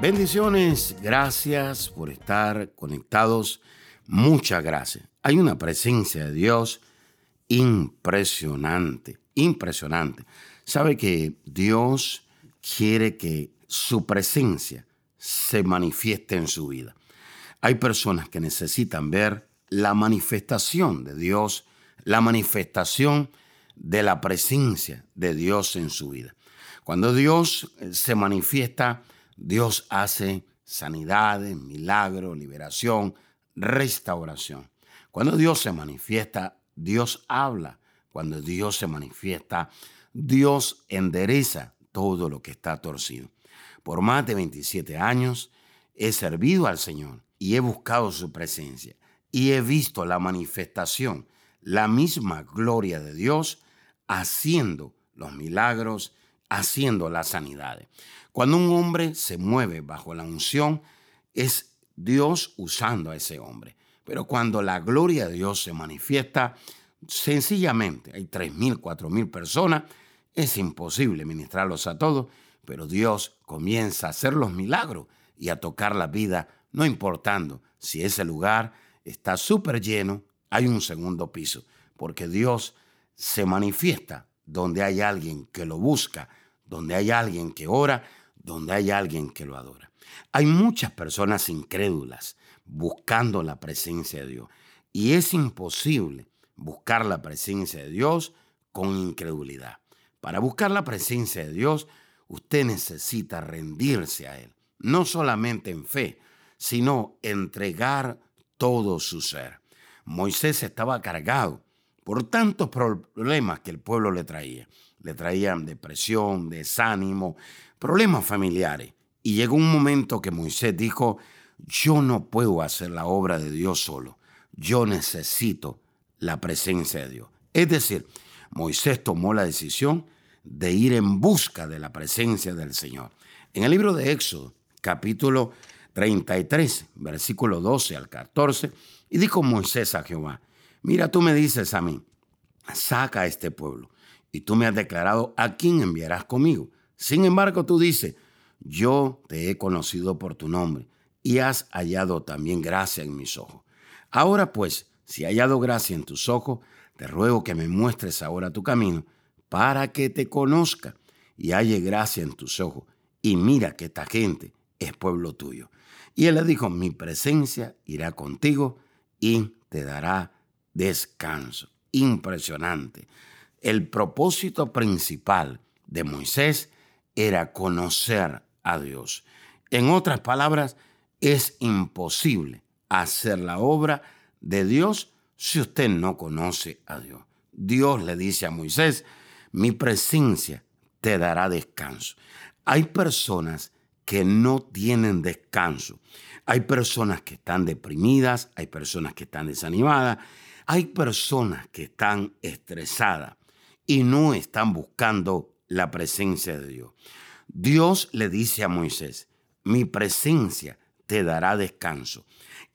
Bendiciones, gracias por estar conectados. Muchas gracias. Hay una presencia de Dios impresionante, impresionante. Sabe que Dios quiere que su presencia se manifieste en su vida. Hay personas que necesitan ver la manifestación de Dios, la manifestación de la presencia de Dios en su vida. Cuando Dios eh, se manifiesta, Dios hace sanidades, milagros, liberación, restauración. Cuando Dios se manifiesta, Dios habla. Cuando Dios se manifiesta, Dios endereza todo lo que está torcido. Por más de 27 años he servido al Señor y he buscado su presencia y he visto la manifestación, la misma gloria de Dios haciendo los milagros, haciendo las sanidades. Cuando un hombre se mueve bajo la unción, es Dios usando a ese hombre. Pero cuando la gloria de Dios se manifiesta, sencillamente hay 3.000, 4.000 personas, es imposible ministrarlos a todos, pero Dios comienza a hacer los milagros y a tocar la vida, no importando si ese lugar está súper lleno, hay un segundo piso, porque Dios se manifiesta donde hay alguien que lo busca, donde hay alguien que ora, donde hay alguien que lo adora. Hay muchas personas incrédulas buscando la presencia de Dios y es imposible buscar la presencia de Dios con incredulidad. Para buscar la presencia de Dios, usted necesita rendirse a Él, no solamente en fe, sino entregar todo su ser. Moisés estaba cargado por tantos problemas que el pueblo le traía. Le traían depresión, desánimo, problemas familiares. Y llegó un momento que Moisés dijo, yo no puedo hacer la obra de Dios solo, yo necesito la presencia de Dios. Es decir, Moisés tomó la decisión de ir en busca de la presencia del Señor. En el libro de Éxodo, capítulo 33, versículo 12 al 14, y dijo Moisés a Jehová, mira, tú me dices a mí, saca a este pueblo, y tú me has declarado a quién enviarás conmigo. Sin embargo, tú dices, yo te he conocido por tu nombre, y has hallado también gracia en mis ojos. Ahora pues, si he hallado gracia en tus ojos, te ruego que me muestres ahora tu camino, para que te conozca y halle gracia en tus ojos. Y mira que esta gente es pueblo tuyo. Y él le dijo, mi presencia irá contigo y te dará descanso. Impresionante. El propósito principal de Moisés era conocer a Dios. En otras palabras, es imposible hacer la obra de Dios si usted no conoce a Dios. Dios le dice a Moisés, mi presencia te dará descanso. Hay personas que no tienen descanso. Hay personas que están deprimidas, hay personas que están desanimadas, hay personas que están estresadas y no están buscando la presencia de Dios. Dios le dice a Moisés, mi presencia te dará descanso.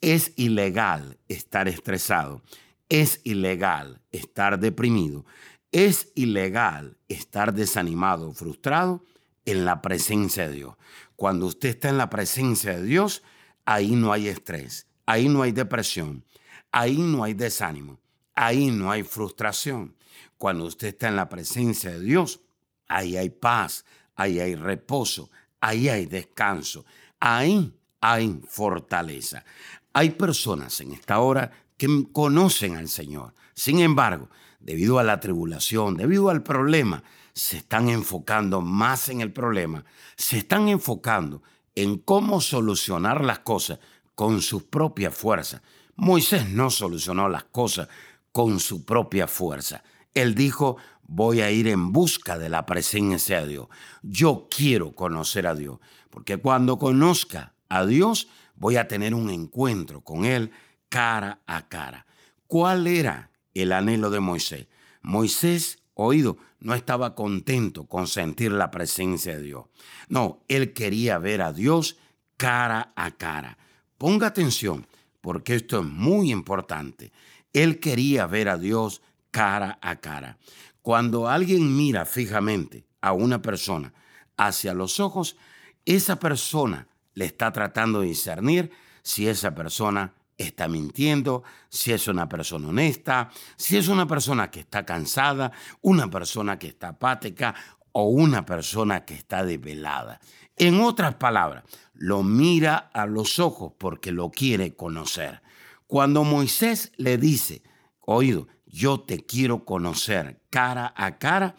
Es ilegal estar estresado, es ilegal estar deprimido, es ilegal estar desanimado, frustrado en la presencia de Dios. Cuando usted está en la presencia de Dios, ahí no hay estrés, ahí no hay depresión, ahí no hay desánimo, ahí no hay frustración. Cuando usted está en la presencia de Dios, ahí hay paz, ahí hay reposo, ahí hay descanso, ahí hay fortaleza. Hay personas en esta hora que conocen al Señor. Sin embargo, debido a la tribulación, debido al problema, se están enfocando más en el problema, se están enfocando en cómo solucionar las cosas con su propia fuerza. Moisés no solucionó las cosas con su propia fuerza. Él dijo, voy a ir en busca de la presencia de Dios. Yo quiero conocer a Dios, porque cuando conozca a Dios, voy a tener un encuentro con Él cara a cara. ¿Cuál era el anhelo de Moisés? Moisés, oído, no estaba contento con sentir la presencia de Dios. No, él quería ver a Dios cara a cara. Ponga atención, porque esto es muy importante. Él quería ver a Dios cara a cara. Cuando alguien mira fijamente a una persona hacia los ojos, esa persona le está tratando de discernir si esa persona está mintiendo, si es una persona honesta, si es una persona que está cansada, una persona que está apática o una persona que está desvelada. En otras palabras, lo mira a los ojos porque lo quiere conocer. Cuando Moisés le dice, oído, yo te quiero conocer cara a cara,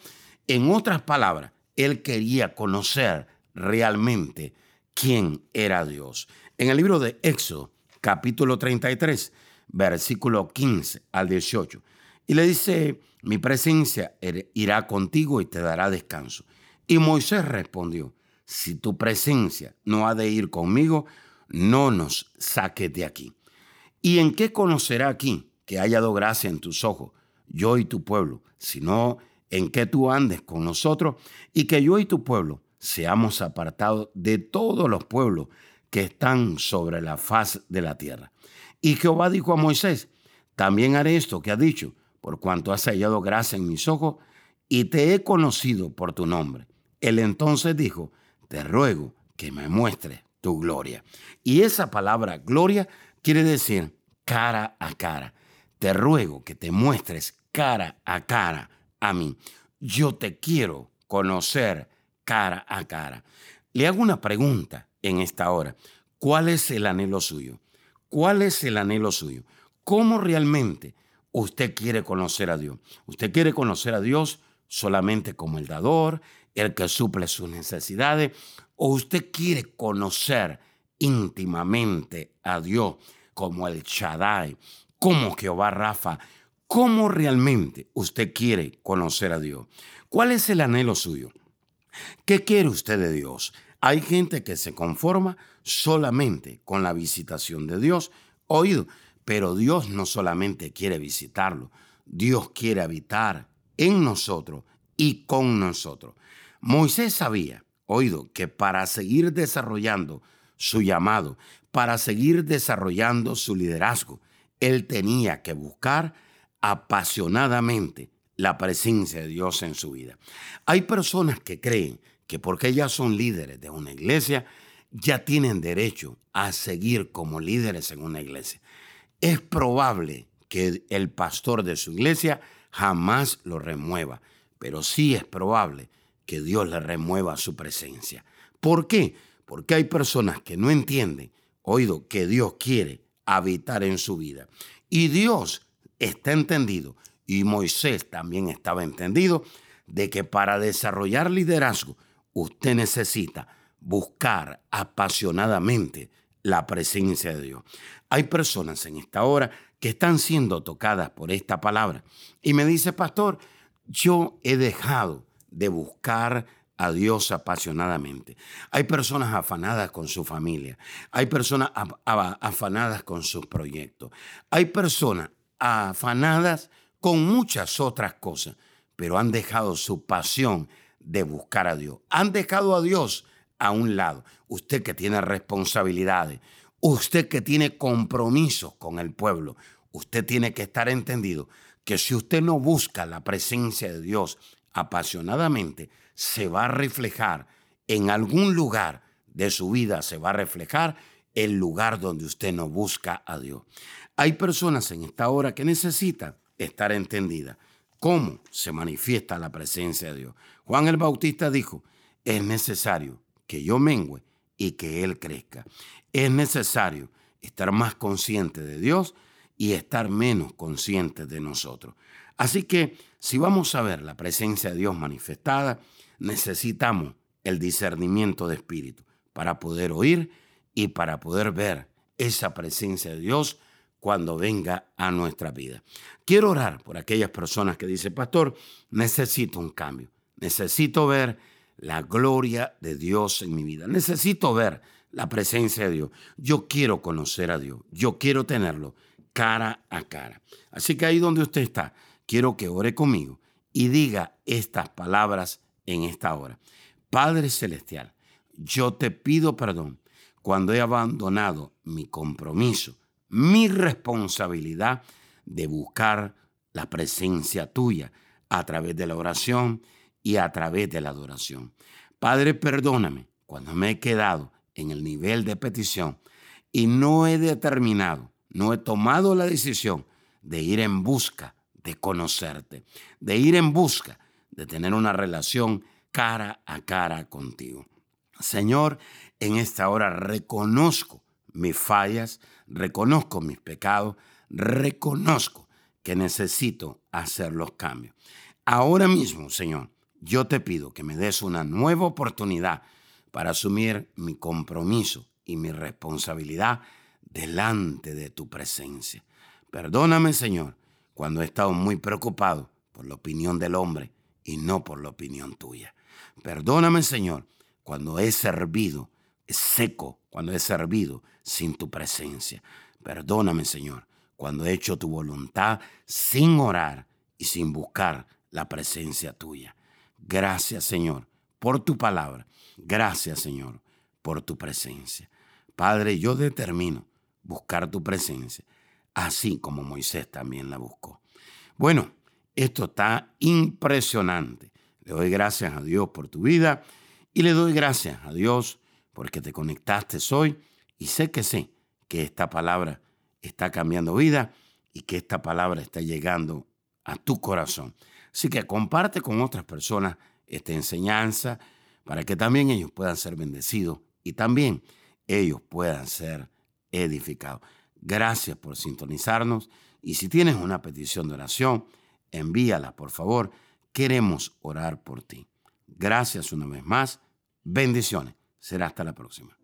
en otras palabras, él quería conocer realmente quién era Dios. En el libro de Éxodo, capítulo 33, versículo 15 al 18. Y le dice, mi presencia irá contigo y te dará descanso. Y Moisés respondió, si tu presencia no ha de ir conmigo, no nos saques de aquí. ¿Y en qué conocerá aquí que haya dado gracia en tus ojos, yo y tu pueblo, sino en que tú andes con nosotros y que yo y tu pueblo seamos apartados de todos los pueblos que están sobre la faz de la tierra. Y Jehová dijo a Moisés, también haré esto que ha dicho, por cuanto has hallado gracia en mis ojos, y te he conocido por tu nombre. Él entonces dijo, te ruego que me muestres tu gloria. Y esa palabra gloria quiere decir cara a cara. Te ruego que te muestres cara a cara a mí. Yo te quiero conocer cara a cara. Le hago una pregunta en esta hora. ¿Cuál es el anhelo suyo? ¿Cuál es el anhelo suyo? ¿Cómo realmente usted quiere conocer a Dios? ¿Usted quiere conocer a Dios solamente como el dador, el que suple sus necesidades? ¿O usted quiere conocer íntimamente a Dios como el Shaddai, como Jehová Rafa? ¿Cómo realmente usted quiere conocer a Dios? ¿Cuál es el anhelo suyo? ¿Qué quiere usted de Dios? Hay gente que se conforma solamente con la visitación de Dios, oído, pero Dios no solamente quiere visitarlo, Dios quiere habitar en nosotros y con nosotros. Moisés sabía, oído, que para seguir desarrollando su llamado, para seguir desarrollando su liderazgo, él tenía que buscar apasionadamente la presencia de Dios en su vida. Hay personas que creen que porque ellas son líderes de una iglesia, ya tienen derecho a seguir como líderes en una iglesia. Es probable que el pastor de su iglesia jamás lo remueva, pero sí es probable que Dios le remueva su presencia. ¿Por qué? Porque hay personas que no entienden, oído, que Dios quiere habitar en su vida. Y Dios está entendido, y Moisés también estaba entendido, de que para desarrollar liderazgo, usted necesita buscar apasionadamente la presencia de Dios. Hay personas en esta hora que están siendo tocadas por esta palabra y me dice, pastor, yo he dejado de buscar a Dios apasionadamente. Hay personas afanadas con su familia, hay personas afanadas con sus proyectos, hay personas afanadas con muchas otras cosas, pero han dejado su pasión de buscar a Dios. Han dejado a Dios a un lado. Usted que tiene responsabilidades, usted que tiene compromisos con el pueblo, usted tiene que estar entendido que si usted no busca la presencia de Dios apasionadamente, se va a reflejar en algún lugar de su vida, se va a reflejar el lugar donde usted no busca a Dios. Hay personas en esta hora que necesitan estar entendidas cómo se manifiesta la presencia de Dios. Juan el Bautista dijo, es necesario que yo mengüe y que Él crezca. Es necesario estar más consciente de Dios y estar menos consciente de nosotros. Así que si vamos a ver la presencia de Dios manifestada, necesitamos el discernimiento de espíritu para poder oír y para poder ver esa presencia de Dios cuando venga a nuestra vida. Quiero orar por aquellas personas que dicen, pastor, necesito un cambio, necesito ver la gloria de Dios en mi vida, necesito ver la presencia de Dios, yo quiero conocer a Dios, yo quiero tenerlo cara a cara. Así que ahí donde usted está, quiero que ore conmigo y diga estas palabras en esta hora. Padre Celestial, yo te pido perdón cuando he abandonado mi compromiso, mi responsabilidad de buscar la presencia tuya a través de la oración y a través de la adoración. Padre, perdóname cuando me he quedado en el nivel de petición y no he determinado, no he tomado la decisión de ir en busca de conocerte, de ir en busca de tener una relación cara a cara contigo. Señor, en esta hora reconozco mis fallas, reconozco mis pecados, reconozco que necesito hacer los cambios. Ahora mismo, Señor, yo te pido que me des una nueva oportunidad para asumir mi compromiso y mi responsabilidad delante de tu presencia. Perdóname, Señor, cuando he estado muy preocupado por la opinión del hombre y no por la opinión tuya. Perdóname, Señor, cuando he servido seco, cuando he servido sin tu presencia. Perdóname, Señor, cuando he hecho tu voluntad sin orar y sin buscar la presencia tuya. Gracias, Señor, por tu palabra. Gracias, Señor, por tu presencia. Padre, yo determino buscar tu presencia, así como Moisés también la buscó. Bueno, esto está impresionante. Le doy gracias a Dios por tu vida y le doy gracias a Dios porque te conectaste hoy y sé que sé que esta palabra está cambiando vida y que esta palabra está llegando a tu corazón. Así que comparte con otras personas esta enseñanza para que también ellos puedan ser bendecidos y también ellos puedan ser edificados. Gracias por sintonizarnos y si tienes una petición de oración, envíala por favor. Queremos orar por ti. Gracias una vez más. Bendiciones. Será hasta la próxima.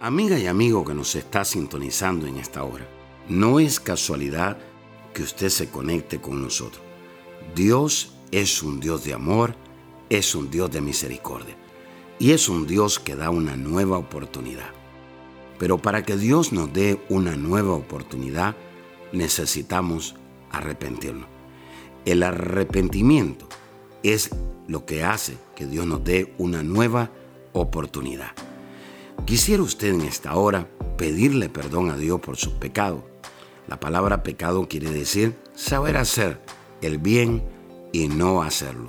Amiga y amigo que nos está sintonizando en esta hora, no es casualidad que usted se conecte con nosotros. Dios es un Dios de amor, es un Dios de misericordia y es un Dios que da una nueva oportunidad. Pero para que Dios nos dé una nueva oportunidad, necesitamos arrepentirnos. El arrepentimiento es lo que hace que Dios nos dé una nueva oportunidad. Quisiera usted en esta hora pedirle perdón a Dios por sus pecados. La palabra pecado quiere decir saber hacer el bien y no hacerlo.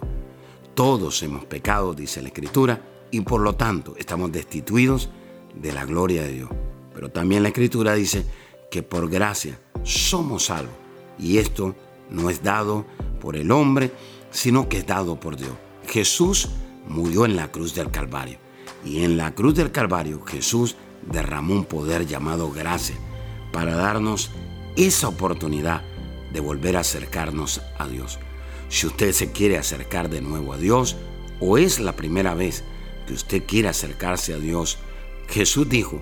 Todos hemos pecado, dice la Escritura, y por lo tanto estamos destituidos de la gloria de Dios. Pero también la Escritura dice que por gracia somos salvos. Y esto no es dado por el hombre, sino que es dado por Dios. Jesús murió en la cruz del Calvario. Y en la cruz del Calvario Jesús derramó un poder llamado gracia para darnos esa oportunidad de volver a acercarnos a Dios. Si usted se quiere acercar de nuevo a Dios o es la primera vez que usted quiere acercarse a Dios, Jesús dijo,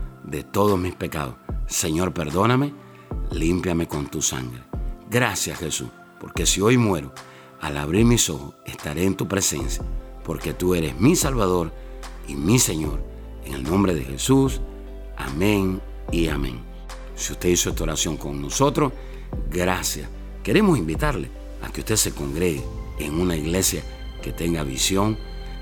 de todos mis pecados. Señor, perdóname, límpiame con tu sangre. Gracias Jesús, porque si hoy muero, al abrir mis ojos estaré en tu presencia, porque tú eres mi Salvador y mi Señor. En el nombre de Jesús, amén y amén. Si usted hizo esta oración con nosotros, gracias. Queremos invitarle a que usted se congregue en una iglesia que tenga visión,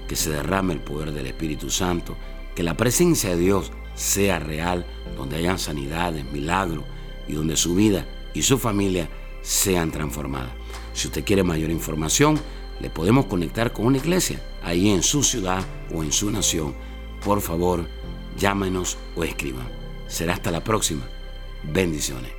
que se derrame el poder del Espíritu Santo, que la presencia de Dios sea real, donde hayan sanidades, milagros y donde su vida y su familia sean transformadas. Si usted quiere mayor información, le podemos conectar con una iglesia ahí en su ciudad o en su nación. Por favor, llámenos o escriban. Será hasta la próxima. Bendiciones.